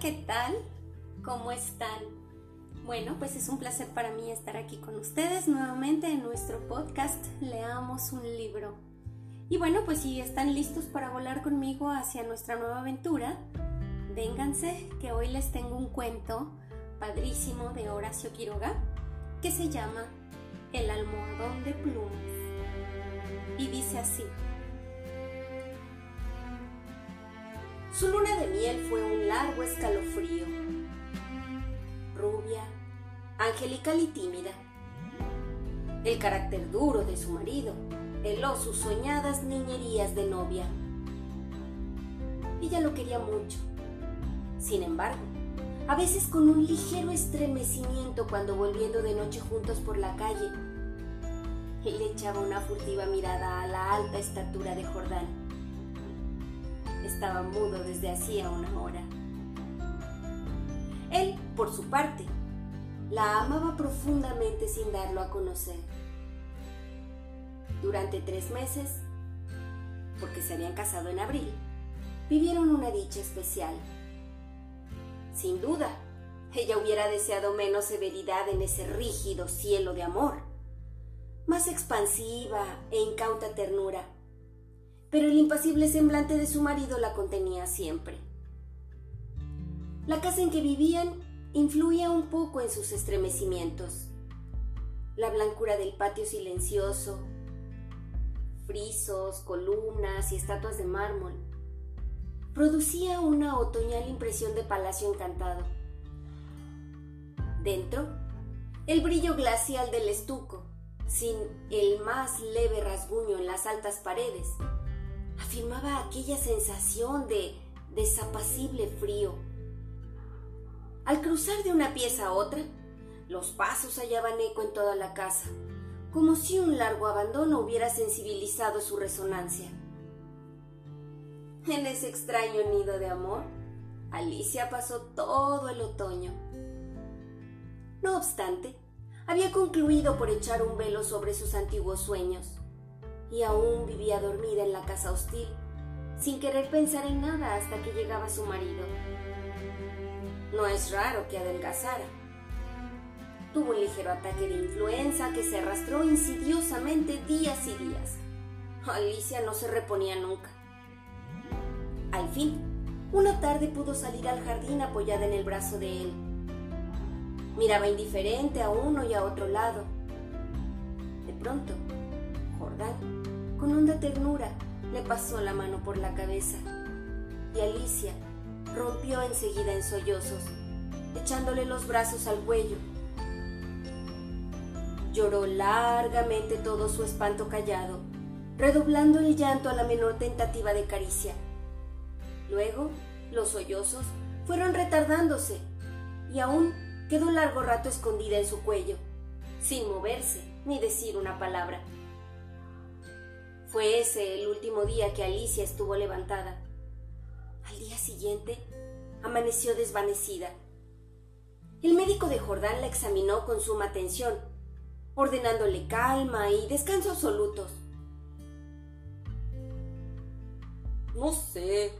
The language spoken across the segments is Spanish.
¿qué tal? ¿Cómo están? Bueno, pues es un placer para mí estar aquí con ustedes nuevamente en nuestro podcast Leamos un libro. Y bueno, pues si están listos para volar conmigo hacia nuestra nueva aventura, vénganse que hoy les tengo un cuento padrísimo de Horacio Quiroga que se llama El almohadón de plumas. Y dice así. Su luna de miel fue un largo escalofrío. Rubia, angelical y tímida. El carácter duro de su marido heló sus soñadas niñerías de novia. Ella lo quería mucho. Sin embargo, a veces con un ligero estremecimiento cuando volviendo de noche juntos por la calle, él echaba una furtiva mirada a la alta estatura de Jordán estaba mudo desde hacía una hora. Él, por su parte, la amaba profundamente sin darlo a conocer. Durante tres meses, porque se habían casado en abril, vivieron una dicha especial. Sin duda, ella hubiera deseado menos severidad en ese rígido cielo de amor, más expansiva e incauta ternura pero el impasible semblante de su marido la contenía siempre. La casa en que vivían influía un poco en sus estremecimientos. La blancura del patio silencioso, frisos, columnas y estatuas de mármol, producía una otoñal impresión de palacio encantado. Dentro, el brillo glacial del estuco, sin el más leve rasguño en las altas paredes, afirmaba aquella sensación de desapacible frío. Al cruzar de una pieza a otra, los pasos hallaban eco en toda la casa, como si un largo abandono hubiera sensibilizado su resonancia. En ese extraño nido de amor, Alicia pasó todo el otoño. No obstante, había concluido por echar un velo sobre sus antiguos sueños y aún vivía dormida en la casa hostil, sin querer pensar en nada hasta que llegaba su marido. No es raro que adelgazara. Tuvo un ligero ataque de influenza que se arrastró insidiosamente días y días. Alicia no se reponía nunca. Al fin, una tarde pudo salir al jardín apoyada en el brazo de él. Miraba indiferente a uno y a otro lado. De pronto, Jordán con honda ternura le pasó la mano por la cabeza y Alicia rompió enseguida en sollozos, echándole los brazos al cuello. Lloró largamente todo su espanto callado, redoblando el llanto a la menor tentativa de caricia. Luego, los sollozos fueron retardándose y aún quedó largo rato escondida en su cuello, sin moverse ni decir una palabra. Fue ese el último día que Alicia estuvo levantada. Al día siguiente, amaneció desvanecida. El médico de Jordán la examinó con suma atención, ordenándole calma y descanso absolutos. No sé,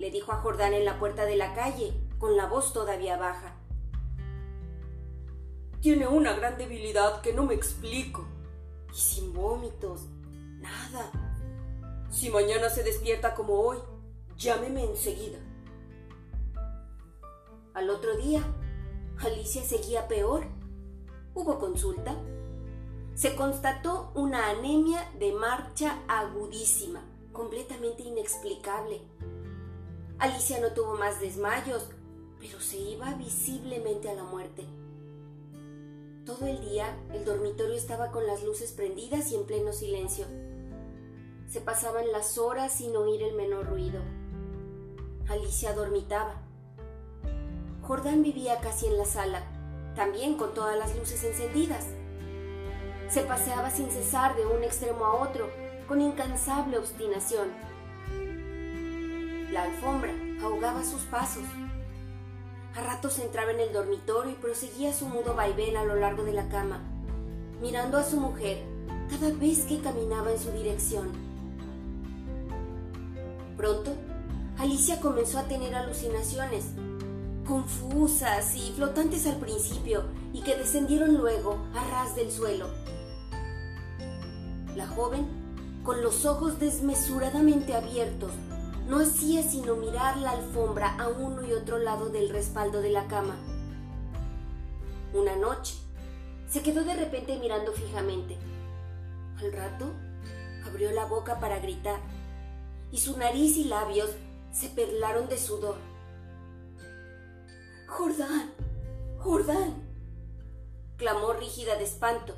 le dijo a Jordán en la puerta de la calle, con la voz todavía baja. Tiene una gran debilidad que no me explico. Y sin vómitos, Nada. Si mañana se despierta como hoy, llámeme enseguida. Al otro día, Alicia seguía peor. Hubo consulta. Se constató una anemia de marcha agudísima, completamente inexplicable. Alicia no tuvo más desmayos, pero se iba visiblemente a la muerte. Todo el día el dormitorio estaba con las luces prendidas y en pleno silencio. Se pasaban las horas sin oír el menor ruido. Alicia dormitaba. Jordán vivía casi en la sala, también con todas las luces encendidas. Se paseaba sin cesar de un extremo a otro, con incansable obstinación. La alfombra ahogaba sus pasos. A ratos entraba en el dormitorio y proseguía su mudo vaivén a lo largo de la cama, mirando a su mujer cada vez que caminaba en su dirección. Pronto, Alicia comenzó a tener alucinaciones confusas y flotantes al principio y que descendieron luego a ras del suelo. La joven, con los ojos desmesuradamente abiertos, no hacía sino mirar la alfombra a uno y otro lado del respaldo de la cama. Una noche, se quedó de repente mirando fijamente. Al rato, abrió la boca para gritar, y su nariz y labios se perlaron de sudor. Jordán, Jordán, clamó rígida de espanto,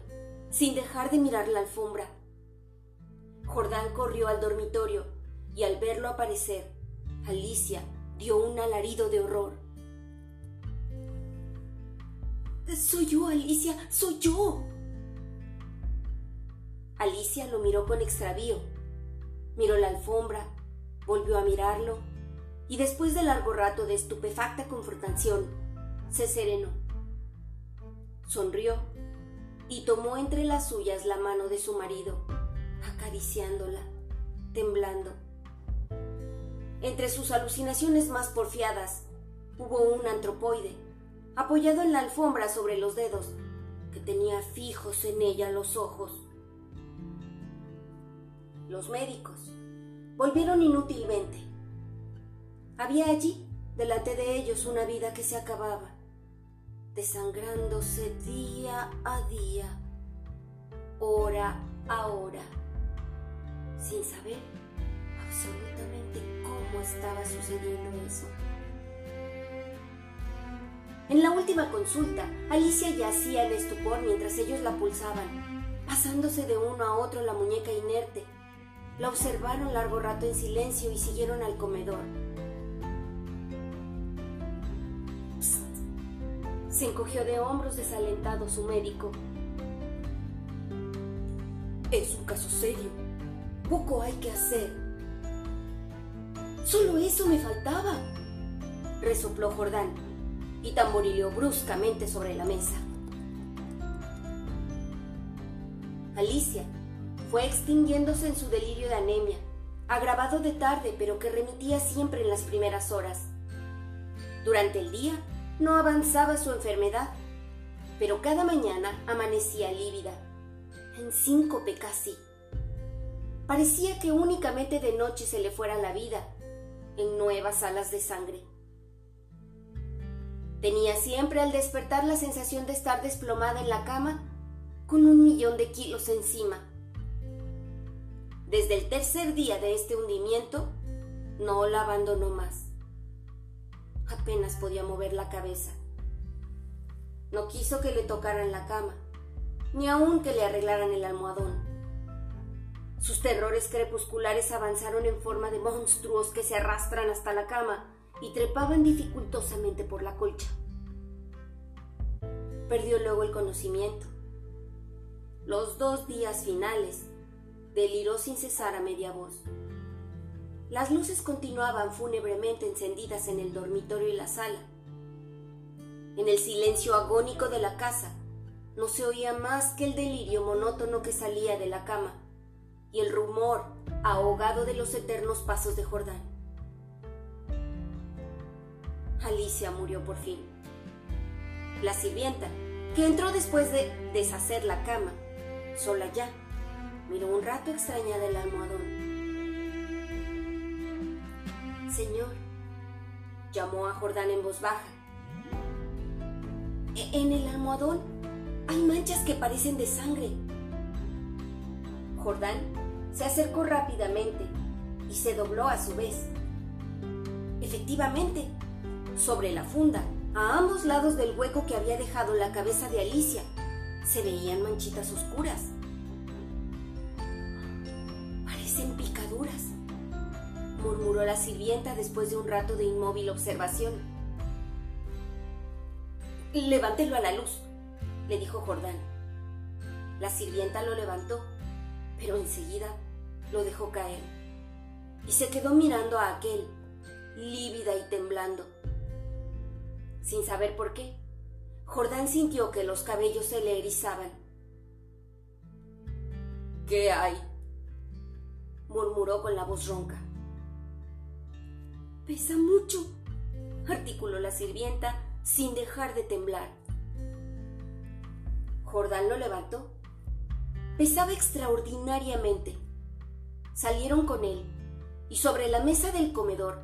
sin dejar de mirar la alfombra. Jordán corrió al dormitorio y al verlo aparecer, Alicia dio un alarido de horror. Soy yo, Alicia, soy yo. Alicia lo miró con extravío. Miró la alfombra, volvió a mirarlo y después de largo rato de estupefacta confrontación, se serenó. Sonrió y tomó entre las suyas la mano de su marido, acariciándola, temblando. Entre sus alucinaciones más porfiadas hubo un antropoide, apoyado en la alfombra sobre los dedos, que tenía fijos en ella los ojos. Los médicos volvieron inútilmente. Había allí, delante de ellos, una vida que se acababa, desangrándose día a día, hora a hora, sin saber absolutamente cómo estaba sucediendo eso. En la última consulta, Alicia yacía en estupor mientras ellos la pulsaban, pasándose de uno a otro la muñeca inerte. La observaron largo rato en silencio y siguieron al comedor. Se encogió de hombros desalentado su médico. Es un caso serio. Poco hay que hacer. Solo eso me faltaba, resopló Jordán y tamborileó bruscamente sobre la mesa. Alicia fue extinguiéndose en su delirio de anemia, agravado de tarde pero que remitía siempre en las primeras horas. Durante el día no avanzaba su enfermedad, pero cada mañana amanecía lívida, en síncope casi. Parecía que únicamente de noche se le fuera la vida, en nuevas alas de sangre. Tenía siempre al despertar la sensación de estar desplomada en la cama con un millón de kilos encima. Desde el tercer día de este hundimiento, no la abandonó más. Apenas podía mover la cabeza. No quiso que le tocaran la cama, ni aun que le arreglaran el almohadón. Sus terrores crepusculares avanzaron en forma de monstruos que se arrastran hasta la cama y trepaban dificultosamente por la colcha. Perdió luego el conocimiento. Los dos días finales deliró sin cesar a media voz. Las luces continuaban fúnebremente encendidas en el dormitorio y la sala. En el silencio agónico de la casa no se oía más que el delirio monótono que salía de la cama y el rumor ahogado de los eternos pasos de Jordán. Alicia murió por fin. La sirvienta, que entró después de deshacer la cama, sola ya, miró un rato extrañada el almohadón. Señor, llamó a Jordán en voz baja. E-, en el almohadón hay manchas que parecen de sangre. Jordán se acercó rápidamente y se dobló a su vez. Efectivamente, sobre la funda, a ambos lados del hueco que había dejado la cabeza de Alicia, se veían manchitas oscuras. Murmuró la sirvienta después de un rato de inmóvil observación. Levántelo a la luz, le dijo Jordán. La sirvienta lo levantó, pero enseguida lo dejó caer y se quedó mirando a aquel, lívida y temblando. Sin saber por qué, Jordán sintió que los cabellos se le erizaban. ¿Qué hay? murmuró con la voz ronca. Pesa mucho, articuló la sirvienta sin dejar de temblar. Jordán lo levantó. Pesaba extraordinariamente. Salieron con él y sobre la mesa del comedor,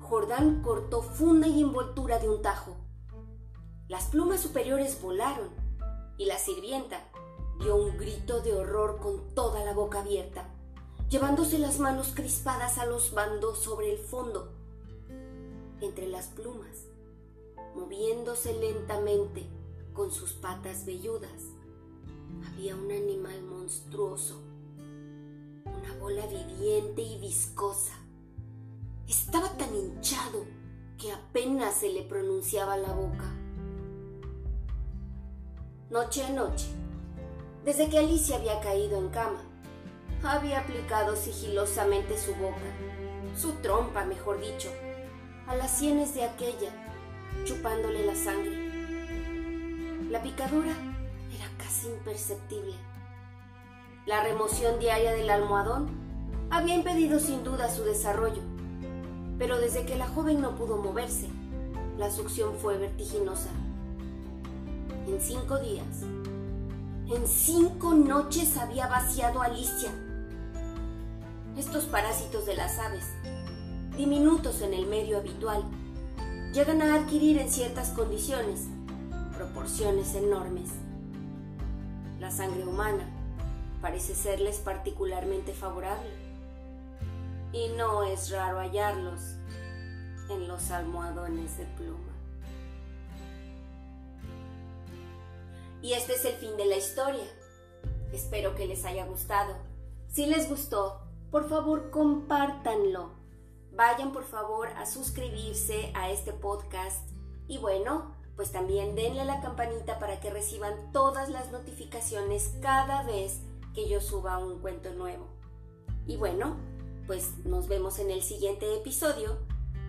Jordán cortó funda y envoltura de un tajo. Las plumas superiores volaron y la sirvienta dio un grito de horror con toda la boca abierta, llevándose las manos crispadas a los bandos sobre el fondo, entre las plumas, moviéndose lentamente con sus patas velludas. Había un animal monstruoso, una bola viviente y viscosa. Estaba tan hinchado que apenas se le pronunciaba la boca. Noche a noche, desde que Alicia había caído en cama, había aplicado sigilosamente su boca, su trompa, mejor dicho, a las sienes de aquella, chupándole la sangre. La picadura era casi imperceptible. La remoción diaria del almohadón había impedido sin duda su desarrollo, pero desde que la joven no pudo moverse, la succión fue vertiginosa en cinco días. En cinco noches había vaciado Alicia. Estos parásitos de las aves, diminutos en el medio habitual, llegan a adquirir en ciertas condiciones proporciones enormes. La sangre humana parece serles particularmente favorable y no es raro hallarlos en los almohadones de pluma. Y este es el fin de la historia. Espero que les haya gustado. Si les gustó, por favor compártanlo. Vayan por favor a suscribirse a este podcast y bueno, pues también denle a la campanita para que reciban todas las notificaciones cada vez que yo suba un cuento nuevo. Y bueno, pues nos vemos en el siguiente episodio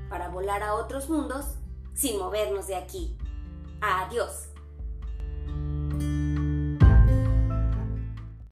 para volar a otros mundos sin movernos de aquí. Adiós.